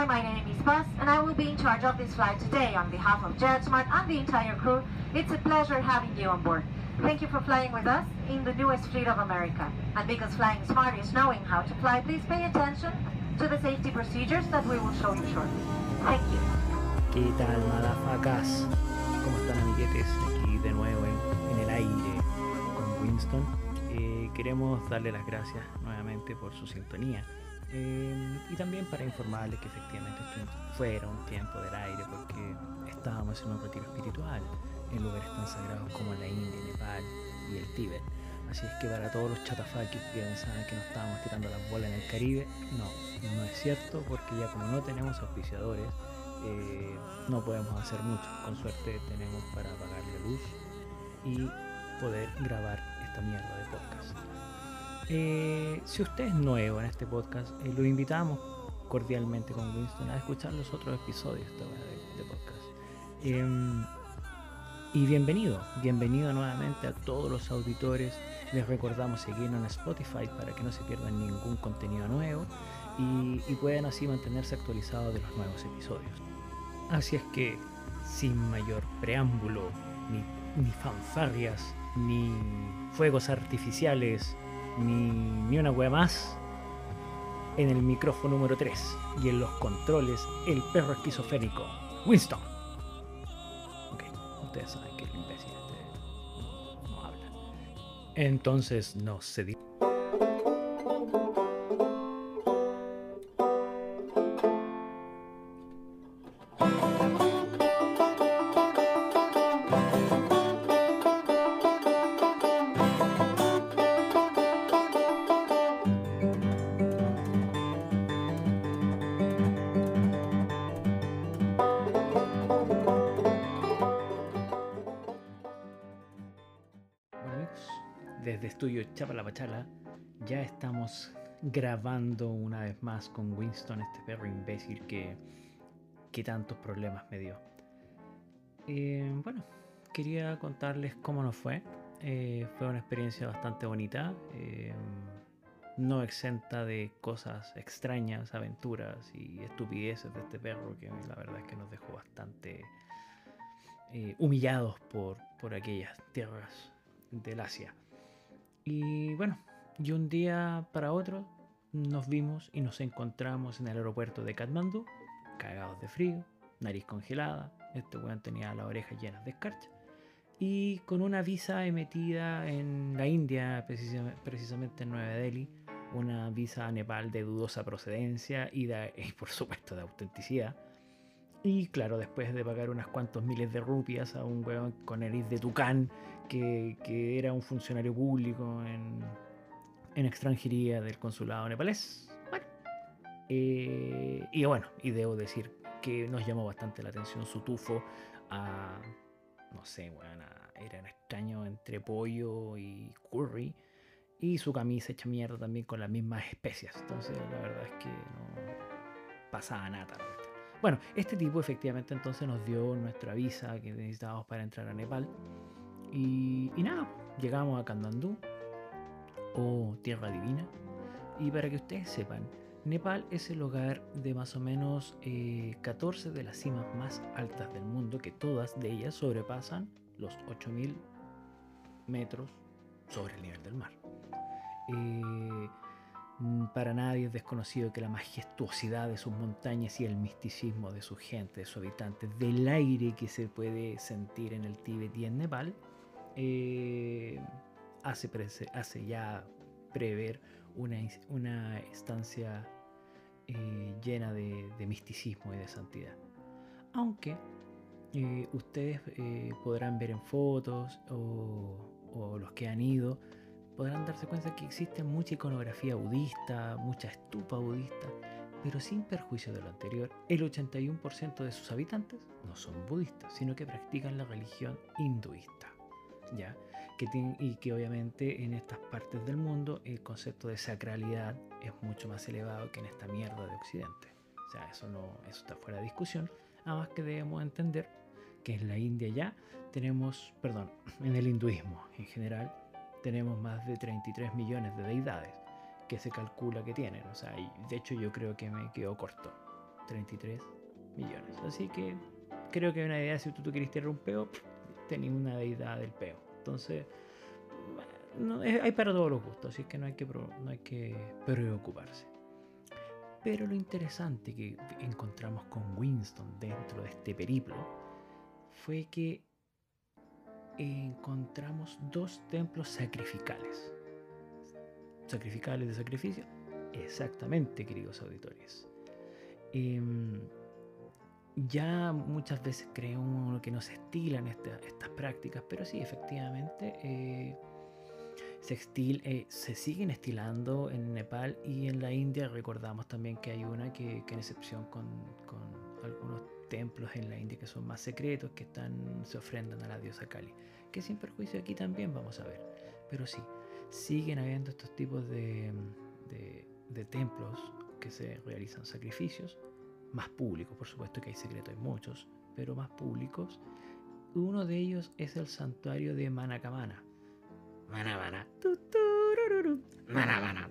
Hi, my name is Buzz, and I will be in charge of this flight today on behalf of JetSmart and the entire crew. It's a pleasure having you on board. Thank you for flying with us in the newest fleet of America. And because flying smart is knowing how to fly, please pay attention to the safety procedures that we will show you shortly. Thank you. Eh, y también para informarles que efectivamente estuvimos fuera un tiempo del aire porque estábamos en un retiro espiritual en lugares tan sagrados como la India, Nepal y el Tíbet. Así es que para todos los chatafakis que pensaban que nos estábamos tirando las bolas en el Caribe, no, no es cierto porque ya como no tenemos auspiciadores, eh, no podemos hacer mucho. Con suerte tenemos para apagar la luz y poder grabar esta mierda de podcast. Eh, si usted es nuevo en este podcast, eh, lo invitamos cordialmente con Winston a escuchar los otros episodios de, de podcast. Em, y bienvenido, bienvenido nuevamente a todos los auditores. Les recordamos seguirnos en Spotify para que no se pierdan ningún contenido nuevo y, y puedan así mantenerse actualizados de los nuevos episodios. Así es que, sin mayor preámbulo, ni, ni fanfarrias, ni fuegos artificiales, ni, ni una wea más, en el micrófono número 3 y en los controles, el perro esquizofrénico, Winston. Ok, ustedes saben que el imbécil este no, no habla. Entonces no se dice. Estudio Chapa la Pachala ya estamos grabando una vez más con Winston, este perro imbécil que, que tantos problemas me dio. Eh, bueno, quería contarles cómo nos fue. Eh, fue una experiencia bastante bonita, eh, no exenta de cosas extrañas, aventuras y estupideces de este perro que la verdad es que nos dejó bastante eh, humillados por, por aquellas tierras del Asia. Y bueno, y un día para otro nos vimos y nos encontramos en el aeropuerto de Katmandú, cagados de frío, nariz congelada, este weón tenía las orejas llenas de escarcha, y con una visa emitida en la India, precisa- precisamente en Nueva Delhi, una visa a Nepal de dudosa procedencia y, y por supuesto de autenticidad. Y claro, después de pagar unas cuantos miles de rupias a un weón con nariz de tucán que, que era un funcionario público en, en extranjería del consulado nepalés. Bueno, eh, y bueno, y debo decir que nos llamó bastante la atención su tufo a, no sé, weón, a- era un extraño entre pollo y curry. Y su camisa hecha mierda también con las mismas especias. Entonces, la verdad es que no pasaba nada. Bueno, este tipo efectivamente entonces nos dio nuestra visa que necesitábamos para entrar a Nepal. Y, nada, llegamos a Kandandú, o Tierra Divina. Y para que ustedes sepan, Nepal es el hogar de más o menos eh, 14 de las cimas más altas del mundo, que todas de ellas sobrepasan los 8000 metros sobre el nivel del mar. Eh, para nadie es desconocido que la majestuosidad de sus montañas y el misticismo de su gente, de sus habitantes, del aire que se puede sentir en el Tíbet y en Nepal, eh, hace, ya prever una, estancia eh, llena de, misticismo y de santidad. Aunque eh, ustedes eh, podrán ver en fotos o los que han ido, podrán darse cuenta que existe mucha iconografía budista, mucha estupa budista, pero sin perjuicio de lo anterior, el 81% de sus habitantes no son budistas, sino que practican la religión hinduista. ¿Ya? Que tiene- y que obviamente en estas partes del mundo el concepto de sacralidad es mucho más elevado que en esta mierda de Occidente. O sea, eso, no, eso está fuera de discusión. Además que debemos entender que en la India ya tenemos, perdón, en el hinduismo en general, tenemos más de 33 millones de deidades que se calcula que tienen. O sea, y de hecho yo creo que me quedo corto. 33 millones. Así que creo que hay una idea, si tú, tú quieres tirar un peo, tenés una deidad del peo. Entonces, hay para todos los gustos, así que no hay que, no hay que preocuparse. Pero lo interesante que encontramos con Winston dentro de este periplo fue que encontramos dos templos sacrificales. ¿Sacrificales de sacrificio? Exactamente, queridos auditores. Em, ya muchas veces creo uno que no se estilan estas prácticas, pero sí, efectivamente, eh, se, eh, se, siguen estilando en Nepal y en la India. Recordamos también que hay una que, en excepción con, con, algunos templos en la India que son más secretos, que están, se ofrendan a la diosa Kali. Que sin perjuicio aquí también vamos a ver. Pero sí, siguen habiendo estos tipos de, de templos que se realizan sacrificios, más públicos, por supuesto que hay secretos, hay muchos, pero más públicos. Uno de ellos es el santuario de Manakamana Manabana. Manabana.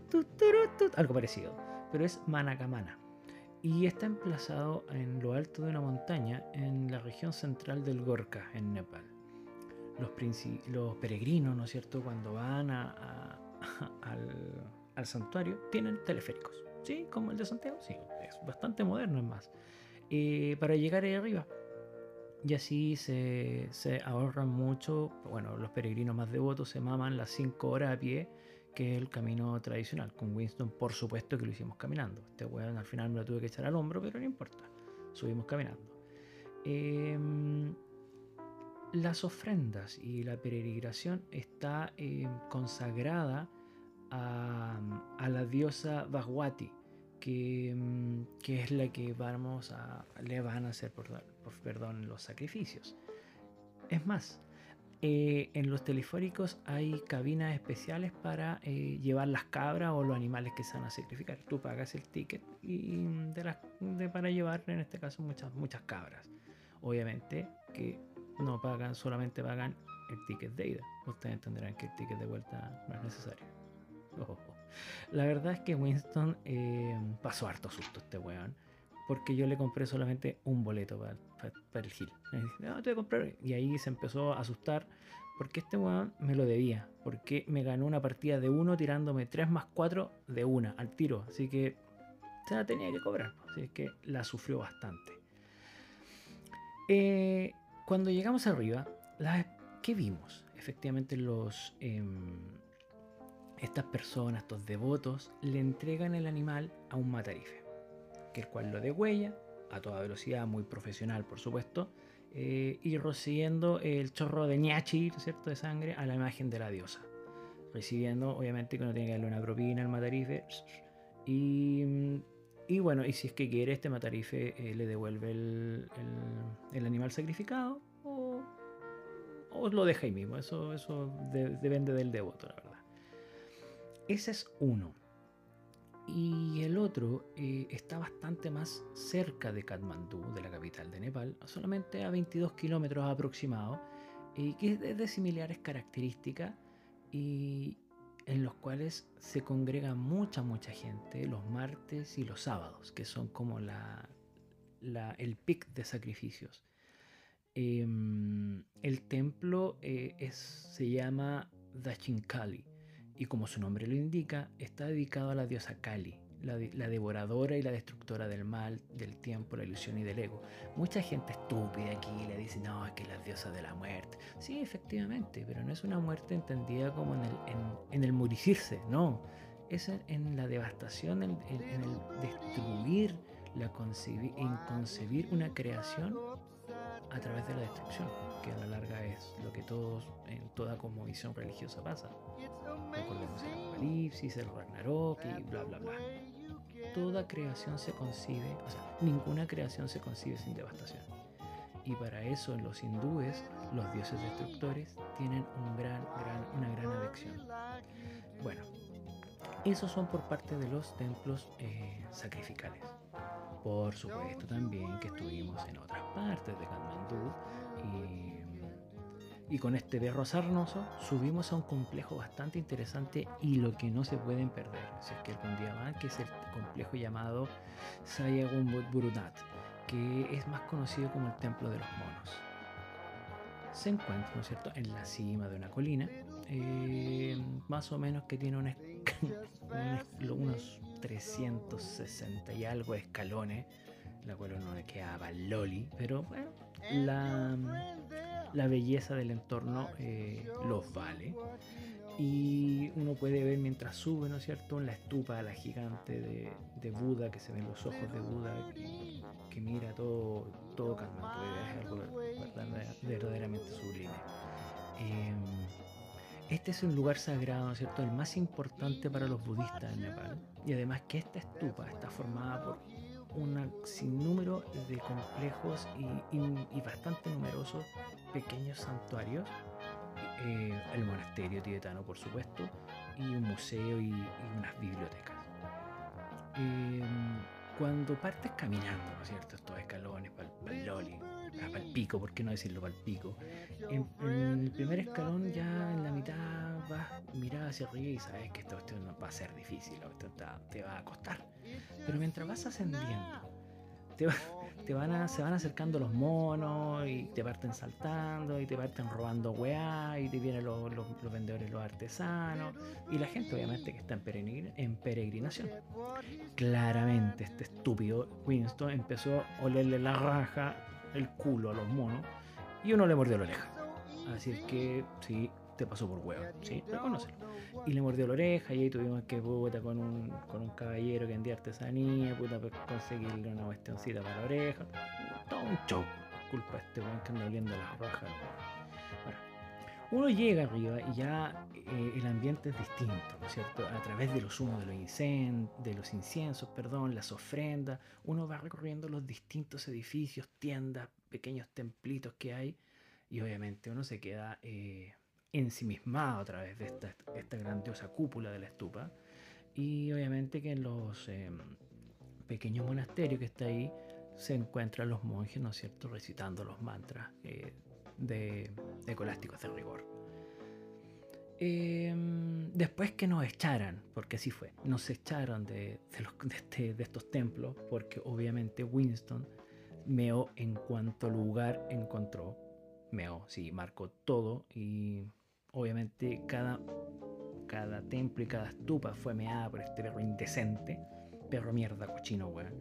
Algo parecido. Pero es Manakamana. Y está emplazado en lo alto de una montaña en la región central del Gorka, en Nepal. Los, los peregrinos, ¿no es cierto?, cuando van a, al, santuario, tienen teleféricos. ¿Sí? Como el de Santiago. Sí, es bastante moderno, es más. Eh, para llegar ahí arriba y así se, se, ahorran mucho, bueno, los peregrinos más devotos se maman las 5 horas a pie, que es el camino tradicional. Con Winston, por supuesto que lo hicimos caminando. Este weón al final me lo tuve que echar al hombro, pero no importa, subimos caminando. Em, las ofrendas y la peregrinación está em, consagrada a, a, la diosa Bhagwati, que, em, que, es la que vamos a, le van a hacer por, perdón, los sacrificios. Es más, eh, en los teleféricos hay cabinas especiales para eh, llevar las cabras o los animales que se van a sacrificar. Tú pagas el ticket y de las, de, para llevar, en este caso, muchas, muchas cabras. Obviamente que no pagan, solamente pagan el ticket de ida. Ustedes entenderán que el ticket de vuelta no es necesario. La verdad es que Winston eh, pasó harto susto este weón porque yo le compré solamente un boleto para, el Gil. No, te voy a comprar. Y ahí se empezó a asustar porque este weón me lo debía. Porque me ganó una partida de uno tirándome 3 más 4 de una al tiro. Así que se la tenía que cobrar. Así que la sufrió bastante. Eh, cuando llegamos arriba, ¿qué vimos? Efectivamente, los, em, estas personas, estos devotos, le entregan el animal a un matarife que el cual lo degüella a toda velocidad, muy profesional por supuesto, eh, y recibiendo el chorro de ñachi, ¿cierto?, de sangre a la imagen de la diosa. Recibiendo, obviamente, que uno tiene que darle una propina al matarife. Y, y bueno, y si es que quiere, este matarife eh, le devuelve el, animal sacrificado o, o, lo deja ahí mismo. Eso, eso depende del devoto, la verdad. Ese es uno y el otro eh, está bastante más cerca de Katmandú, de la capital de Nepal, solamente a 22 kilómetros aproximados, y que es de similares características y en los cuales se congrega mucha, mucha gente los martes y los sábados, que son como la, el pic de sacrificios. Em, el templo eh, es, se llama Dachinkali y como su nombre lo indica, está dedicado a la diosa Kali, la, devoradora y la destructora del mal, del tiempo, la ilusión y del ego. Mucha gente estúpida aquí le dice, no, es que es la diosa de la muerte. Sí, efectivamente, pero no es una muerte entendida como en el, en, el morirse, no. Es en, la devastación, en, el destruir, la concebir, en concebir una creación a través de la destrucción, que a la larga es lo que todos en toda visión religiosa pasa. Recordemos el Apocalipsis, el Ragnarok y bla bla bla. Toda creación se concibe, o sea, ninguna creación se concibe sin devastación. Y para eso los hindúes, los dioses destructores tienen un gran, gran, una gran adicción. Bueno, esos son por parte de los templos eh, sacrificales. Por supuesto también que estuvimos en otras partes de Katmandú y Y con este perro sarnoso subimos a un complejo bastante interesante y lo que no se pueden perder, si es que algún día van, que es el complejo llamado Sayagumbut Burunat, que es más conocido como el Templo de los Monos. Se encuentra, ¿no es cierto?, en la cima de una colina, eh, más o menos que tiene un unos 360 y algo escalones, la cual uno le quedaba loli, pero bueno, la, la belleza del entorno eh, los vale. Y uno puede ver mientras sube, ¿no es cierto?, en la estupa, la gigante de, de Buda, que se ven los ojos de Buda, que, mira todo, todo calmado, es algo verdaderamente sublime. Em, este es un lugar sagrado, ¿no es cierto?, el más importante para los budistas en Nepal. Y además que esta estupa está formada por un sinnúmero de complejos y, bastante numerosos pequeños santuarios. Eh, el monasterio tibetano, por supuesto, y un museo y, unas bibliotecas. Eh, cuando partes caminando, ¿no es cierto? Estos escalones para el loli, para el pico, ¿por qué no decirlo para el pico? En, el primer escalón ya en la mitad vas mirar hacia arriba y sabes que esto, no va a ser difícil, esto te va a costar. Pero mientras vas ascendiendo, te, te van a, se van acercando los monos y te parten saltando y te parten robando weá y te vienen los, los, vendedores, los artesanos y la gente obviamente que está en, en peregrinación. Claramente este estúpido Winston empezó a olerle la raja, el culo a los monos y uno le mordió la oreja. Así que sí, te pasó por huevo, ¿sí? Reconócelo. Y le mordió la oreja y ahí tuvimos que, puta, con un, con un caballero que vendía artesanía, puta, pues, conseguirle una cuestioncita para la oreja. Todo un show. Culpa de este weón que anda oliendo las rojas. Uno llega arriba y ya eh, el ambiente es distinto, ¿no es cierto? A través de los humos de los, de los inciensos, perdón, las ofrendas, uno va recorriendo los distintos edificios, tiendas, pequeños templitos que hay y obviamente uno se queda eh, ensimismado a través de esta, esta, grandiosa cúpula de la estupa. Y obviamente que en los em, pequeños monasterios que está ahí se encuentran los monjes, ¿no es cierto?, recitando los mantras eh, de, de colásticos de rigor. Em, después que nos echaran, porque así fue, nos echaron de, este, de estos templos, porque obviamente Winston meó en cuanto lugar encontró. Meó, sí, marcó todo y obviamente cada, cada templo y cada estupa fue meada por este perro indecente, perro mierda, cochino, weón.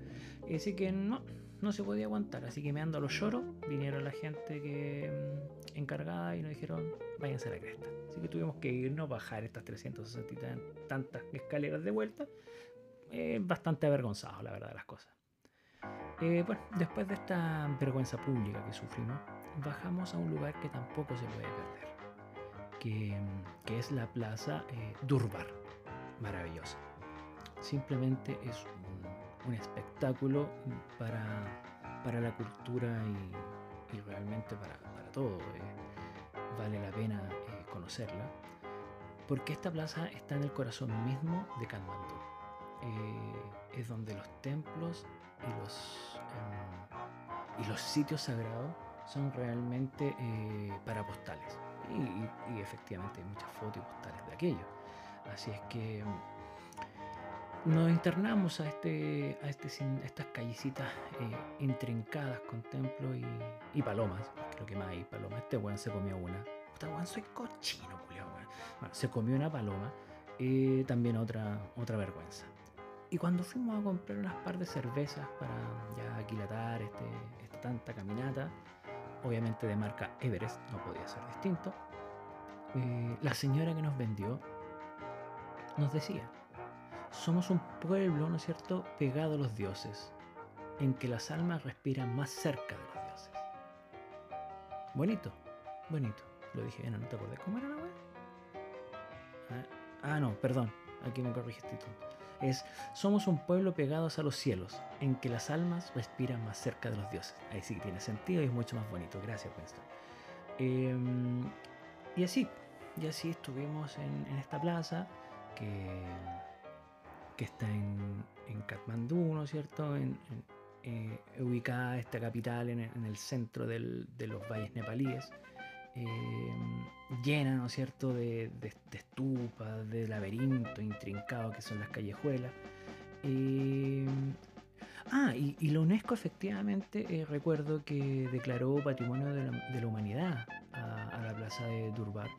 Así que no, no se podía aguantar, así que me ando a los lloros, vinieron la gente que mm, encargada y nos dijeron, váyanse a la cresta. Así que tuvimos que irnos, bajar estas 360 tantas escaleras de vuelta, eh, bastante avergonzados, la verdad, las cosas. Eh, bueno, después de esta vergüenza pública que sufrimos, bajamos a un lugar que tampoco se puede perder que, es la plaza eh, Durbar, maravillosa. Simplemente es un, espectáculo para, para, la cultura y, realmente para, todo. Eh, vale la pena eh, conocerla, porque esta plaza está en el corazón mismo de Katmandú. es donde los templos y los, em, y los sitios sagrados son realmente para postales y, efectivamente hay muchas fotos y postales de aquello. Así es que mm, nos internamos a, este, a, este, estas callecitas eh, intrincadas con templos y, palomas, creo que más hay palomas. Este weón se comió una. Puta weón, soy cochino, culiao, Bueno, se comió una paloma, y también otra, otra vergüenza. Y cuando fuimos a comprar unas par de cervezas para ya aquilatar este, esta tanta caminata, obviamente de marca Everest, no podía ser distinto, eh, la señora que nos vendió nos decía, somos un pueblo, ¿no es cierto?, pegado a los dioses, en que las almas respiran más cerca de los dioses. Bonito, bonito. Lo dije, no, no te acordás cómo era la web. Ah, ah, no, perdón, aquí me corrigiste tú es somos un pueblo pegados a los cielos, en que las almas respiran más cerca de los dioses. Ahí sí que tiene sentido y es mucho más bonito. Gracias, Winston. Em, y así, y así estuvimos en, esta plaza que, que está en, en Katmandú, ¿no es cierto? En, eh, ubicada esta capital en, el centro de los valles nepalíes. llena, ¿no es cierto?, de, de, estupas, de laberintos intrincados que son las callejuelas. ah, y, la UNESCO efectivamente recuerdo que declaró Patrimonio de la, Humanidad a, la plaza de Durbar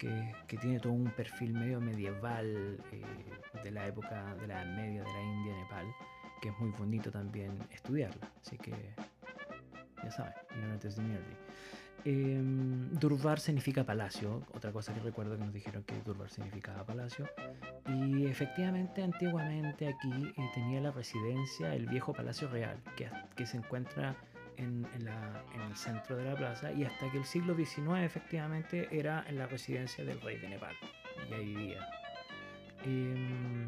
que, tiene todo un perfil medio medieval eh, de la época de la Media de la India, Nepal, que es muy bonito también estudiarla. Así que, ya saben, ignorantes de mierda. Eh, Durbar significa palacio, otra cosa que recuerdo que nos dijeron que Durbar significaba palacio. Y efectivamente, antiguamente aquí eh, tenía la residencia el viejo Palacio Real, que, que se encuentra en, el centro de la plaza y hasta que el siglo XIX efectivamente era en la residencia del rey de Nepal y ahí vivía. Em,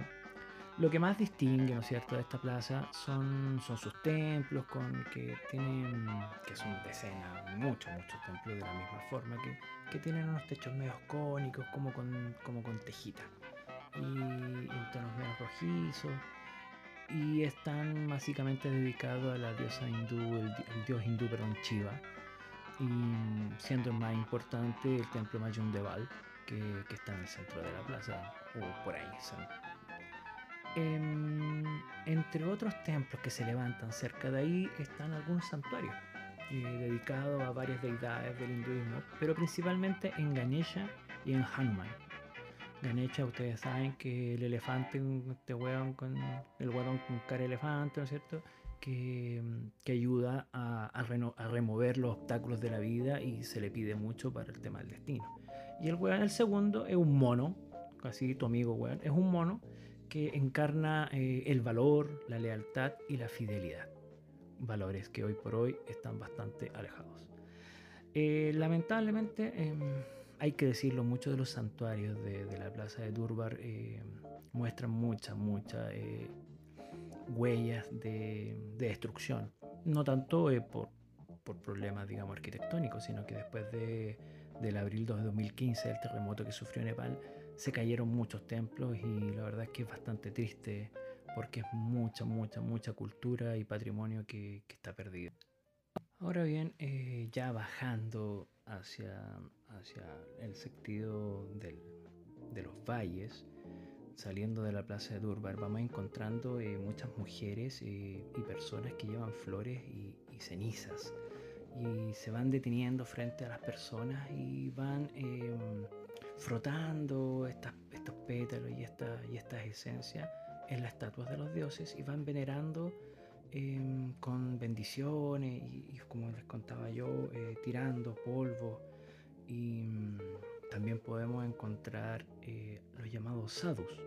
lo que más distingue, ¿no cierto?, de esta plaza son, son sus templos, con, que tienen, que son decenas, muchos, muchos templos de la misma forma, que, que tienen unos techos medios cónicos, como con, como con tejita, y tonos medio rojizos y están básicamente dedicados a la diosa hindú, el, dios hindú, perdón, Shiva, y siendo el más importante el templo Mayundeval, que, que está en el centro de la plaza, o por ahí. Em, entre otros templos que se levantan cerca de ahí están algunos santuarios eh, dedicados a varias deidades del hinduismo, pero principalmente en Ganesha y en Hanuman. Ganesha, ustedes saben que el elefante, este hueón con el hueón con cara elefante, ¿no es cierto? Que, que ayuda a, a, remover los obstáculos de la vida y se le pide mucho para el tema del destino. Y el hueón, el segundo, es un mono, así tu amigo hueón, es un mono que encarna eh, el valor, la lealtad y la fidelidad. Valores que hoy por hoy están bastante alejados. Eh, lamentablemente, em, hay que decirlo, muchos de los santuarios de, la plaza de Durbar eh, muestran muchas, muchas eh, huellas de, destrucción. No tanto eh, por, por, problemas, digamos, arquitectónicos, sino que después de, del abril de 2015, el terremoto que sufrió Nepal, se cayeron muchos templos y la verdad es que es bastante triste porque es mucha, mucha, mucha cultura y patrimonio que, que está perdido. Ahora bien, ya bajando hacia, hacia el sentido de los valles, saliendo de la plaza de Durbar, vamos encontrando eh, muchas mujeres eh, y personas que llevan flores y, cenizas. Y se van deteniendo frente a las personas y van em, frotando estas, estos pétalos y, esta, y estas esencias en las estatuas de los dioses y van venerando em, con bendiciones y, como les contaba yo, eh, tirando polvo y mm, también podemos encontrar eh, los llamados sadhus,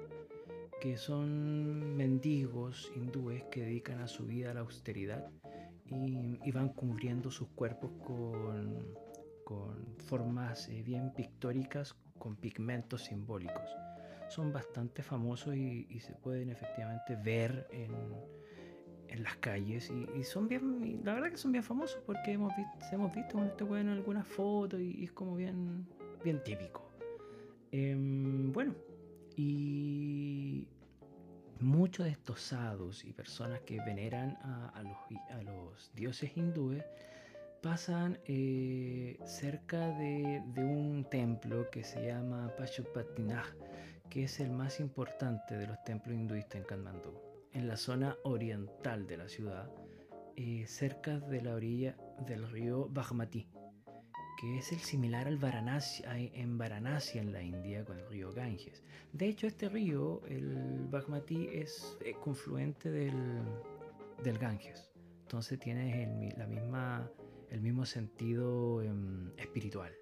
que son mendigos hindúes que dedican a su vida a la austeridad y, van cubriendo sus cuerpos con, con formas eh, bien pictóricas con pigmentos simbólicos. Son bastante famosos y, se pueden efectivamente ver en, en las calles y, son bien, la verdad que son bien famosos porque hemos visto, hemos visto con este weón en algunas fotos y, es como bien, bien típico. Em, bueno, y muchos de estos sadhus y personas que veneran a, los, a los, dioses hindúes pasan eh, cerca de, de, un templo que se llama Pashupatinath, que es el más importante de los templos hinduistas en Kathmandú en la zona oriental de la ciudad, eh, cerca de la orilla del río Bagmati, que es el similar al Varanasi, en Varanasi en la India con el río Ganges. De hecho, este río, el Bagmati, es eh, confluente del, del, Ganges. Entonces tiene el, la misma, el mismo sentido em, espiritual.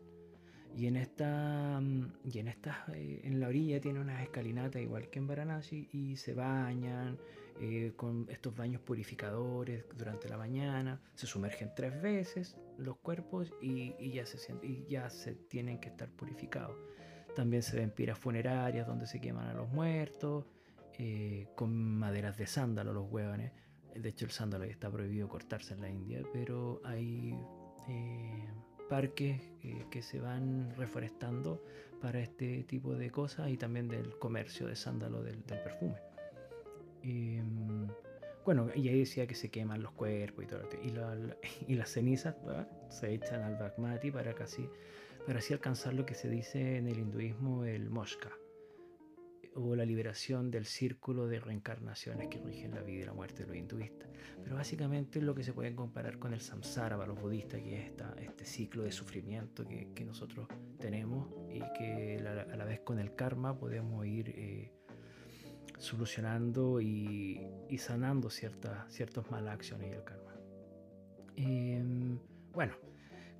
Y en esta, y en esta, eh, en la orilla tiene unas escalinatas igual que en Varanasi y se bañan, eh, con estos baños purificadores durante la mañana, se sumergen tres veces los cuerpos y, ya, se, y ya se tienen que estar purificados. También se ven piras funerarias donde se queman a los muertos, eh, con maderas de sándalo los huevones. De hecho el sándalo está prohibido cortarse en la India, pero hay eh, parques que se van reforestando para este tipo de cosas y también del comercio de sándalo del perfume. Em, bueno, y ahí decía que se queman los cuerpos y todo. Y, y las cenizas se echan al Bagmati para casi para así alcanzar lo que se dice en el hinduismo el moshka, o la liberación del círculo de reencarnaciones que rigen la vida y la muerte de los hinduistas. Pero básicamente es lo que se puede comparar con el samsara para los budistas, que es esta, este ciclo de sufrimiento que, que nosotros tenemos y que a la vez con el karma podemos ir eh, solucionando y, y, sanando ciertas, ciertos malas acciones y el karma. Eh, bueno,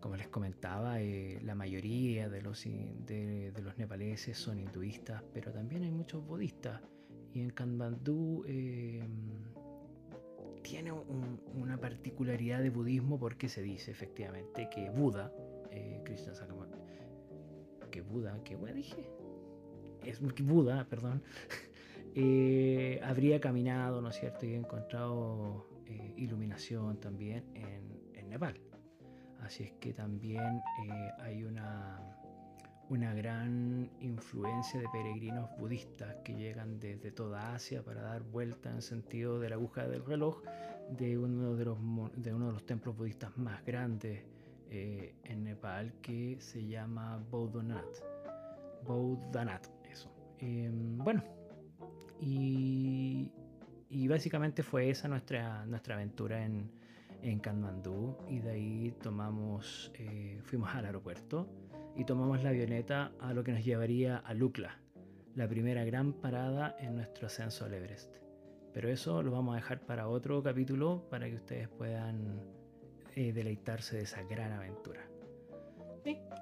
como les comentaba, eh, la mayoría de los, de, los nepaleses son hinduistas, pero también hay muchos budistas. Y en Kanmandú eh, tiene un, una particularidad de budismo porque se dice efectivamente que Buda, eh, Krishna Sakamata, que Buda, que bueno dije, es Buda, perdón, eh, habría caminado, ¿no es cierto? Y encontrado eh, iluminación también en, en Nepal. Así es que también eh, hay una, una gran influencia de peregrinos budistas que llegan desde toda Asia para dar vuelta en sentido de la aguja del reloj de uno de los, de uno de los templos budistas más grandes eh, en Nepal que se llama Bodhanath. Bodhanath, eso. Eh, bueno, y, básicamente fue esa nuestra, nuestra aventura en, en Katmandú y de ahí tomamos, eh, fuimos al aeropuerto y tomamos la avioneta a lo que nos llevaría a Lukla, la primera gran parada en nuestro ascenso al Everest. Pero eso lo vamos a dejar para otro capítulo para que ustedes puedan eh, deleitarse de esa gran aventura.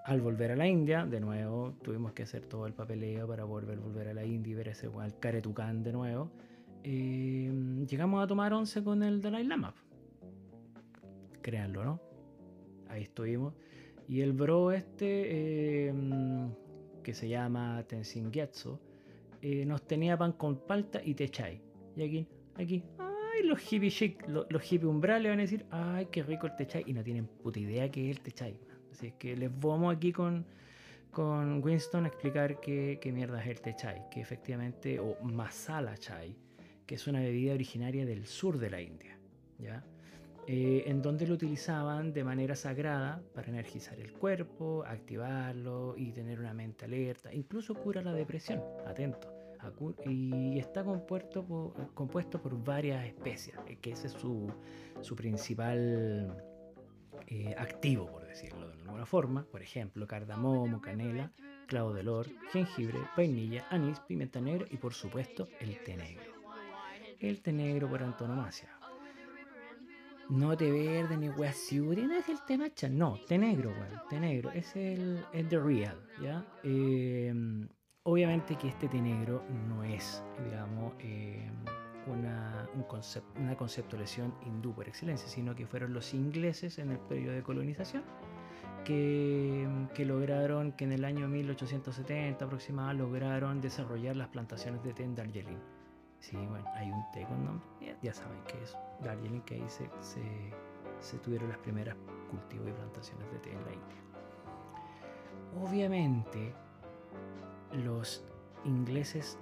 Al volver a la India, de nuevo, tuvimos que hacer todo el papeleo para volver, volver a la India y ver ese al Caretucán de nuevo. Eh, llegamos a tomar once con el Dalai Lama créanlo, ¿no? Ahí estuvimos. Y el bro este, eh, que se llama Tenzin Gyatso, eh, nos tenía pan con palta y techai. Y aquí, aquí, ay, los hippie chic, los, los hippie umbrales van a decir, ay, qué rico el techai. Y no tienen puta idea qué es el techai. Así es que les vamos aquí con, con Winston a explicar qué, qué mierda es el techai. Que efectivamente, o masala chai, que es una bebida originaria del sur de la India. ¿Ya? eh, en donde lo utilizaban de manera sagrada para energizar el cuerpo, activarlo y tener una mente alerta, incluso cura la depresión, atento. Y está compuesto por, compuesto por varias especies, que ese es su, su principal eh, activo, por decirlo de alguna forma. Por ejemplo, cardamomo, canela, clavo de olor, jengibre, vainilla, anís, pimienta negra y por supuesto el té negro. El té negro por antonomasia no té verde ni wea no es el té matcha, no, té negro, weón, té negro, es el, el The Real, ¿ya? Eh, obviamente que este té negro no es, digamos, eh, una, un concept, una conceptualización hindú por excelencia, sino que fueron los ingleses en el periodo de colonización que, que, lograron, que en el año 1870 aproximadamente, lograron desarrollar las plantaciones de té en Darjeeling. Sí, bueno, hay un té con nombre, ya, saben que es Darjeeling, que ahí se, se, se, tuvieron las primeras cultivos y plantaciones de té en la India. Obviamente, los ingleses,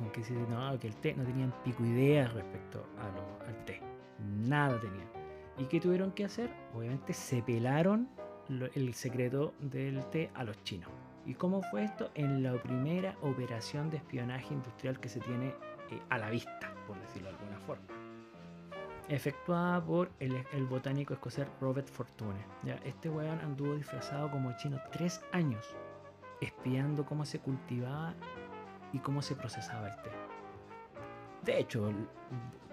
aunque se no, que el té no tenían pico idea respecto a lo, al té, nada tenían. ¿Y qué tuvieron que hacer? Obviamente se pelaron lo, el secreto del té a los chinos. ¿Y cómo fue esto? En la primera operación de espionaje industrial que se tiene eh, a la vista, por decirlo de alguna forma. Efectuada por el, el botánico escocés Robert Fortune. ¿ya? Este weón anduvo disfrazado como chino tres años, espiando cómo se cultivaba y cómo se procesaba el té. De hecho,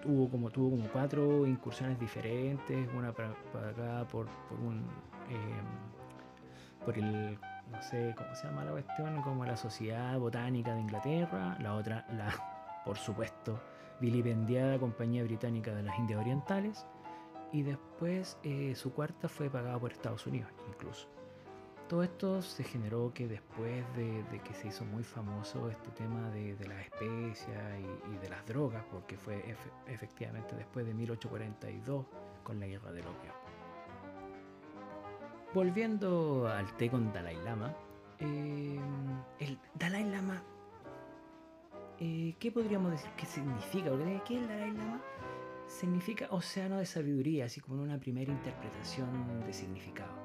tuvo como, tuvo como cuatro incursiones diferentes, una para, para acá por, por un... Eh, por el no sé cómo se llama la cuestión, como la Sociedad Botánica de Inglaterra, la otra, la por supuesto, vilipendiada Compañía Británica de las Indias Orientales, y después eh, su cuarta fue pagada por Estados Unidos incluso. Todo esto se generó que después de, que se hizo muy famoso este tema de, las especias y, de las drogas, porque fue efe, efectivamente después de 1842 con la guerra del opio. Volviendo al té con Dalai Lama, eh, el Dalai Lama eh, ¿qué podríamos decir que significa? ¿qué es el Dalai Lama? Significa océano de sabiduría, así como una primera interpretación de significado.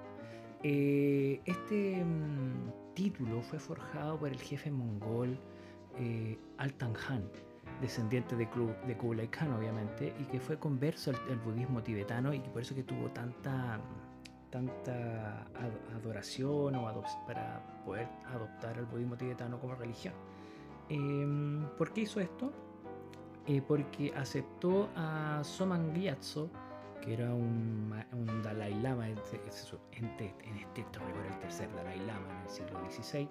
Eh, este mm, título fue forjado por el jefe mongol eh, Altan Han, descendiente de, Kublai Khan obviamente, y que fue converso al, budismo tibetano y por eso que tuvo tanta, tanta adoración para poder adoptar al budismo tibetano como religión. Em, ¿Por qué hizo esto? Eh, porque aceptó a Soman Gyatso, que era un, Dalai Lama, en, en estricto rigor el tercer Dalai Lama en el siglo XVI,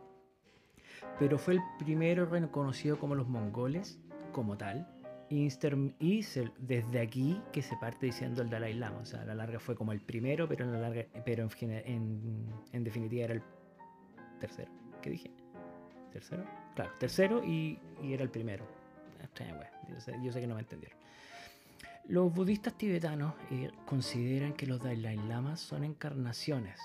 pero fue el primero reconocido como los mongoles como tal. Y, desde aquí que se parte diciendo el Dalai Lama. O sea, a la larga fue como el primero, pero en la larga, pero en, en, definitiva era el tercero. ¿Qué dije? ¿Tercero? Claro, tercero y, y era el primero. Yo sé, que no me entendieron. Los budistas tibetanos eh, consideran que los Dalai Lamas son encarnaciones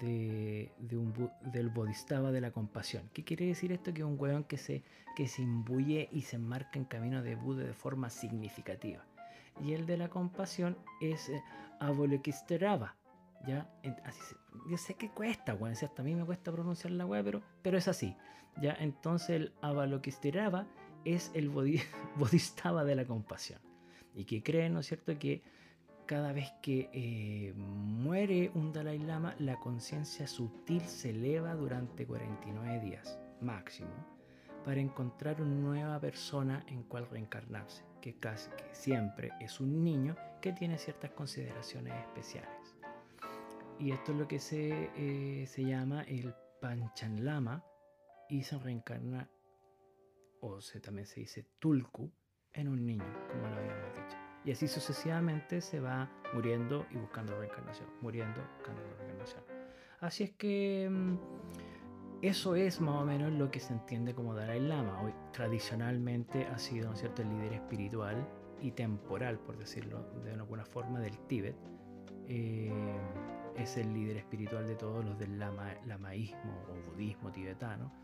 de, un, del Bodhisattva de la compasión. ¿Qué quiere decir esto? Que es un hueón que se, que se imbuye y se enmarca en camino de Buda de forma significativa. Y el de la compasión es eh. ¿Ya? Así yo sé que cuesta, weón, hasta a mí me cuesta pronunciar la weá, pero, pero es así. ¿ya? Entonces el Avalokitesvara es el Bodhisattva de la compasión. Y que cree, ¿no es cierto?, que cada vez que eh, muere un Dalai Lama, la conciencia sutil se eleva durante 49 días máximo para encontrar una nueva persona en cual reencarnarse, que casi siempre es un niño que tiene ciertas consideraciones especiales. Y esto es lo que se, eh, se llama el Panchan Lama y se reencarna, o se, también se dice Tulku, en un niño, como lo habíamos dicho. Y así sucesivamente se va muriendo y buscando reencarnación, muriendo, buscando reencarnación. Así es que mm, eso es más o menos lo que se entiende como Dalai Lama. Hoy tradicionalmente ha sido ¿no cierto? el líder espiritual y temporal, por decirlo de alguna forma, del Tíbet. Eh, es el líder espiritual de todos los del lama, lamaísmo o budismo tibetano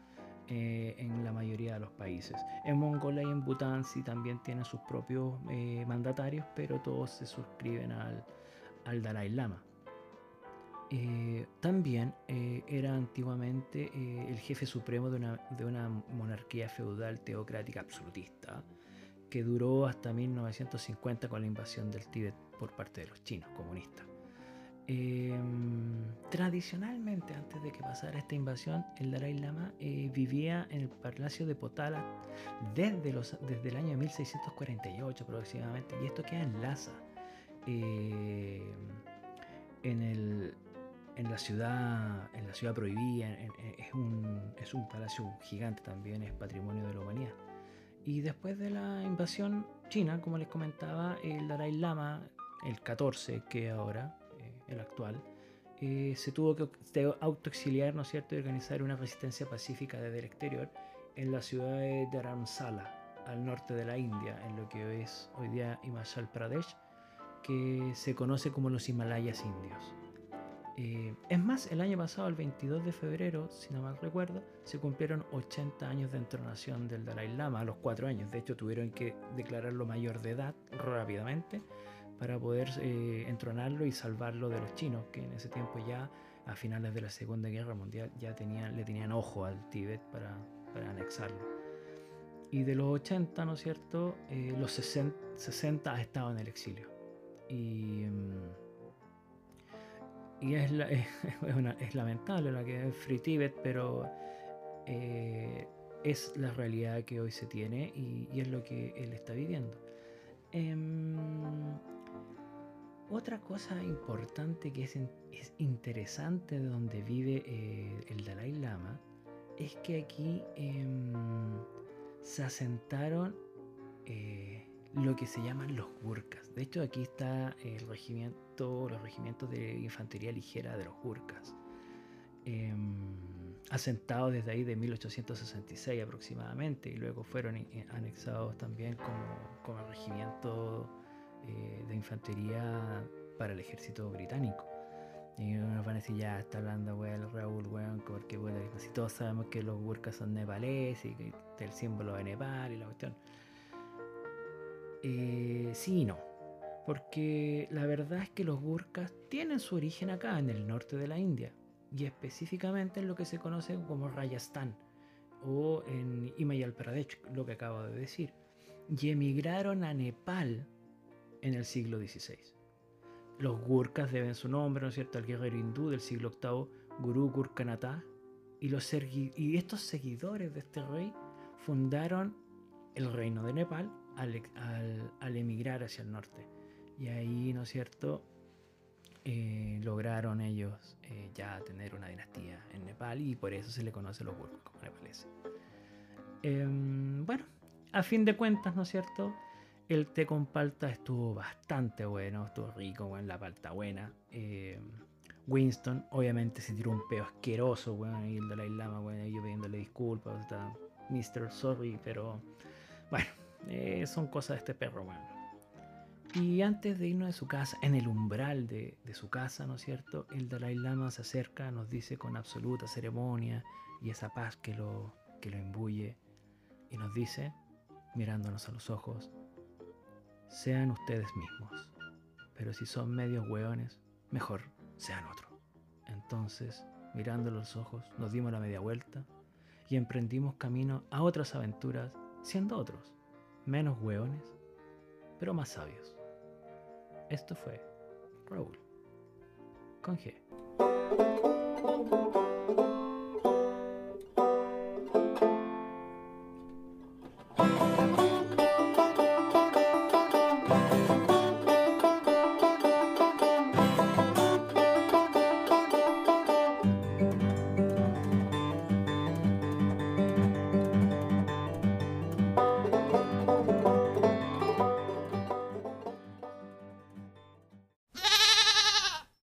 eh, en la mayoría de los países. En Mongolia y en Bután sí también tienen sus propios eh, mandatarios, pero todos se suscriben al, al Dalai Lama. Eh, también era antiguamente el jefe supremo de una, de una, monarquía feudal teocrática absolutista que duró hasta 1950 con la invasión del Tíbet por parte de los chinos comunistas. Em, tradicionalmente, antes de que pasara esta invasión, el Dalai Lama eh, vivía en el Palacio de Potala desde, el año 1648 aproximadamente, y esto queda en Lhasa, ciudad, en la ciudad prohibida, es, un, es un palacio gigante también, es patrimonio de la humanidad. Y después de la invasión china, como les comentaba, el Dalai Lama, el 14 que ahora, el actual, eh, se tuvo que autoexiliar, ¿no es cierto?, y organizar una resistencia pacífica desde el exterior en la ciudad de Dharamsala, al norte de la India, en lo que es hoy día Himachal Pradesh, que se conoce como los Himalayas indios. Eh, es más, el año pasado, el 22 de febrero, si no mal recuerdo, se cumplieron 80 años de entronación del Dalai Lama, a los 4 años. De hecho, tuvieron que declararlo mayor de edad rápidamente para poder eh, entronarlo y salvarlo de los chinos, que en ese tiempo ya, a finales de la Segunda Guerra Mundial, ya tenían, le tenían ojo al Tíbet para, para anexarlo. Y de los 80, ¿no es cierto? Eh, los 60, 60, ha estado en el exilio. Y, mm, y es, es, lamentable la que es Free Tibet, pero eh, es la realidad que hoy se tiene y, y, es lo que él está viviendo. Em, otra cosa importante que es, interesante de donde vive eh, el Dalai Lama es que aquí em, se asentaron eh, lo que se llaman los Gurkhas. De hecho, aquí está el regimiento, los regimientos de infantería ligera de los Gurkhas. Em, asentados desde ahí de 1866 aproximadamente y luego fueron eh, anexados también como, como regimiento eh, de infantería para el ejército británico. Y nos van a decir, ya está hablando, weón, Raúl, weón, porque bueno, casi todos sabemos que los burkas son nepalíes y que el símbolo de Nepal y la cuestión. Eh, sí y no. Porque la verdad es que los Gurkhas tienen su origen acá, en el norte de la India, y específicamente en lo que se conoce como Rajasthan o en Himayal Pradesh, lo que acabo de decir, y emigraron a Nepal en el siglo XVI. Los Gurkhas deben su nombre, ¿no es cierto?, al guerrero hindú del siglo VIII, Guru los y estos seguidores de este rey fundaron el reino de Nepal al, emigrar hacia el norte. Y ahí, ¿no es cierto?, eh, lograron ellos eh, ya tener una dinastía en Nepal y por eso se le conoce a los Gurkhas como nepaleses. Em, bueno, a fin de cuentas, ¿no es cierto? El té con palta estuvo bastante bueno, estuvo rico, en la palta buena. Em, Winston, obviamente, se tiró un peo asqueroso, bueno, y el Dalai Lama, bueno, yo pidiéndole disculpas, está Mr. Sorry, pero bueno, eh, son cosas de este perro, bueno. Y antes de irnos de su casa, en el umbral de, de, su casa, ¿no es cierto? El Dalai Lama se acerca, nos dice con absoluta ceremonia y esa paz que lo, que lo imbuye, y nos dice, mirándonos a los ojos, sean ustedes mismos, pero si son medios hueones, mejor sean otro. Entonces, mirando los ojos, nos dimos la media vuelta y emprendimos camino a otras aventuras, siendo otros, menos hueones, pero más sabios. Esto fue Raúl con G.